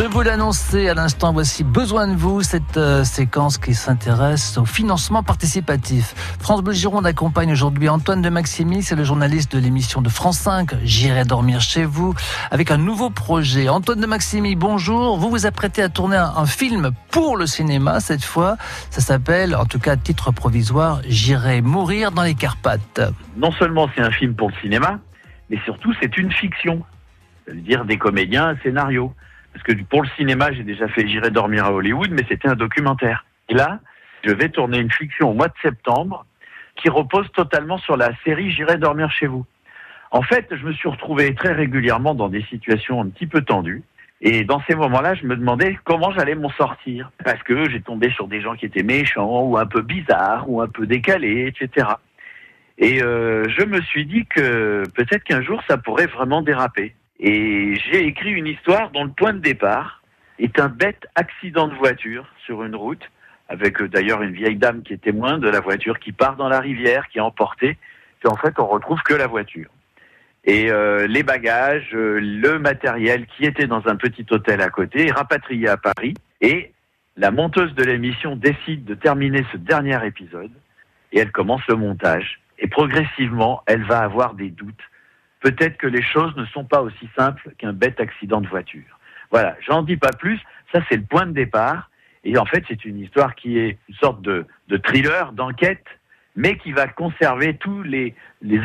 Je vous l'annonçais à l'instant, voici Besoin de vous, cette euh, séquence qui s'intéresse au financement participatif. France Bleu Gironde accompagne aujourd'hui Antoine de Maximi, c'est le journaliste de l'émission de France 5, J'irai dormir chez vous, avec un nouveau projet. Antoine de Maximi, bonjour. Vous vous apprêtez à tourner un, un film pour le cinéma cette fois. Ça s'appelle, en tout cas à titre provisoire, J'irai mourir dans les Carpates. Non seulement c'est un film pour le cinéma, mais surtout c'est une fiction. Ça veut dire des comédiens, un scénario. Parce que pour le cinéma, j'ai déjà fait J'irai dormir à Hollywood, mais c'était un documentaire. Et là, je vais tourner une fiction au mois de septembre qui repose totalement sur la série J'irai dormir chez vous. En fait, je me suis retrouvé très régulièrement dans des situations un petit peu tendues. Et dans ces moments-là, je me demandais comment j'allais m'en sortir. Parce que j'ai tombé sur des gens qui étaient méchants, ou un peu bizarres, ou un peu décalés, etc. Et euh, je me suis dit que peut-être qu'un jour, ça pourrait vraiment déraper. Et j'ai écrit une histoire dont le point de départ est un bête accident de voiture sur une route, avec euh, d'ailleurs une vieille dame qui est témoin de la voiture qui part dans la rivière, qui est emportée. Et en fait, on retrouve que la voiture. Et euh, les bagages, euh, le matériel qui était dans un petit hôtel à côté rapatrié à Paris. Et la monteuse de l'émission décide de terminer ce dernier épisode et elle commence le montage. Et progressivement, elle va avoir des doutes peut-être que les choses ne sont pas aussi simples qu'un bête accident de voiture. Voilà, j'en dis pas plus, ça c'est le point de départ, et en fait c'est une histoire qui est une sorte de, thriller, d'enquête, mais qui va conserver tous les,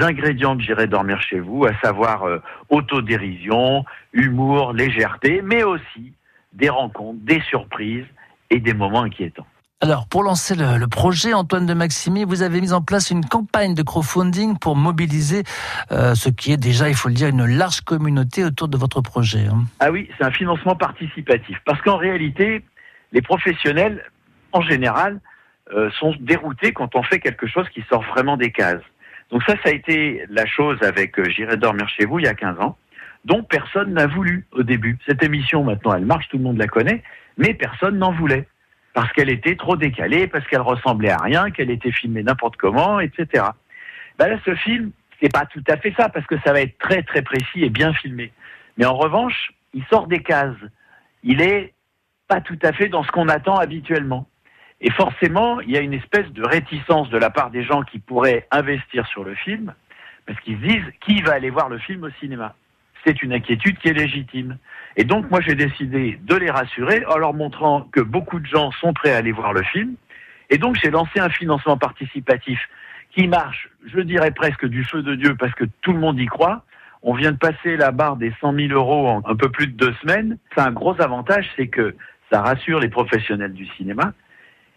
ingrédients de J'irai dormir chez vous, à savoir euh, autodérision, humour, légèreté, mais aussi des rencontres, des surprises et des moments inquiétants. Alors, pour lancer le, projet, Antoine de Maximi, vous avez mis en place une campagne de crowdfunding pour mobiliser euh, ce qui est déjà, il faut le dire, une large communauté autour de votre projet. Hein. Ah oui, c'est un financement participatif. Parce qu'en réalité, les professionnels, en général, euh, sont déroutés quand on fait quelque chose qui sort vraiment des cases. Donc ça, ça a été la chose avec euh, J'irai dormir chez vous il y a 15 ans, dont personne n'a voulu au début. Cette émission, maintenant, elle marche, tout le monde la connaît, mais personne n'en voulait parce qu'elle était trop décalée, parce qu'elle ressemblait à rien, qu'elle était filmée n'importe comment, etc. Ben là, ce film, c'est pas tout à fait ça, parce que ça va être très très précis et bien filmé. Mais en revanche, il sort des cases. Il est pas tout à fait dans ce qu'on attend habituellement. Et forcément, il y a une espèce de réticence de la part des gens qui pourraient investir sur le film, parce qu'ils se disent qui va aller voir le film au cinéma? C'est une inquiétude qui est légitime. Et donc, moi, j'ai décidé de les rassurer en leur montrant que beaucoup de gens sont prêts à aller voir le film. Et donc, j'ai lancé un financement participatif qui marche, je dirais presque du feu de Dieu, parce que tout le monde y croit. On vient de passer la barre des 100 000 euros en un peu plus de deux semaines. C'est un gros avantage, c'est que ça rassure les professionnels du cinéma.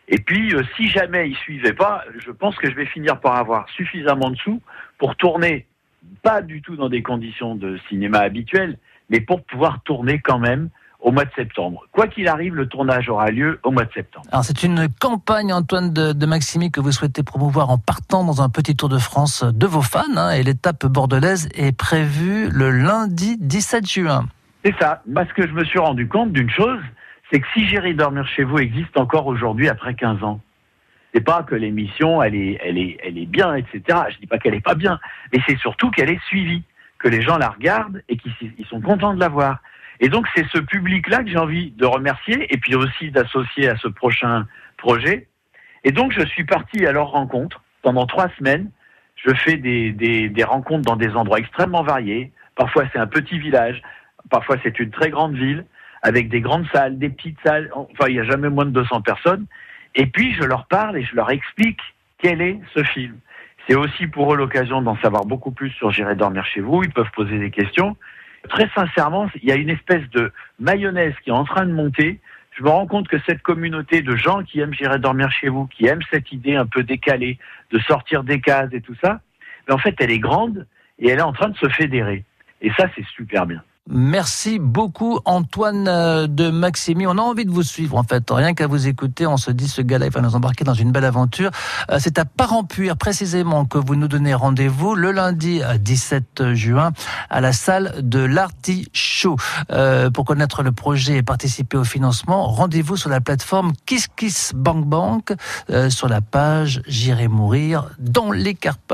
Et puis, euh, si jamais ils suivaient pas, je pense que je vais finir par avoir suffisamment de sous pour tourner pas du tout dans des conditions de cinéma habituelles, mais pour pouvoir tourner quand même au mois de septembre. Quoi qu'il arrive, le tournage aura lieu au mois de septembre. Alors c'est une campagne, Antoine de, de, Maximi, que vous souhaitez promouvoir en partant dans un petit tour de France de vos fans. Hein, et l'étape bordelaise est prévue le lundi 17 juin. C'est ça. Parce que je me suis rendu compte d'une chose, c'est que si J'irai dormir chez vous existe encore aujourd'hui après 15 ans, c'est pas que l'émission elle est, elle est, elle est bien, etc. Je dis pas qu'elle est pas bien, mais c'est surtout qu'elle est suivie, que les gens la regardent et qu'ils sont contents de la voir. Et donc c'est ce public-là que j'ai envie de remercier et puis aussi d'associer à ce prochain projet. Et donc je suis parti à leur rencontre pendant trois semaines. Je fais des, des, des rencontres dans des endroits extrêmement variés. Parfois c'est un petit village, parfois c'est une très grande ville avec des grandes salles, des petites salles. Enfin il n'y a jamais moins de 200 personnes. Et puis je leur parle et je leur explique quel est ce film. C'est aussi pour eux l'occasion d'en savoir beaucoup plus sur J'irai dormir chez vous. Ils peuvent poser des questions. Très sincèrement, il y a une espèce de mayonnaise qui est en train de monter. Je me rends compte que cette communauté de gens qui aiment J'irai dormir chez vous, qui aiment cette idée un peu décalée de sortir des cases et tout ça, en fait, elle est grande et elle est en train de se fédérer. Et ça, c'est super bien. Merci beaucoup Antoine euh, de Maximi. On a envie de vous suivre en fait. Rien qu'à vous écouter, on se dit ce gars-là va nous embarquer dans une belle aventure. Euh, c'est à Parampuire précisément que vous nous donnez rendez-vous le lundi 17 juin à la salle de l'Artichaut. Euh, pour connaître le projet et participer au financement, rendez-vous sur la plateforme KissKissBankBank euh, sur la page J'irai mourir dans les Carpates.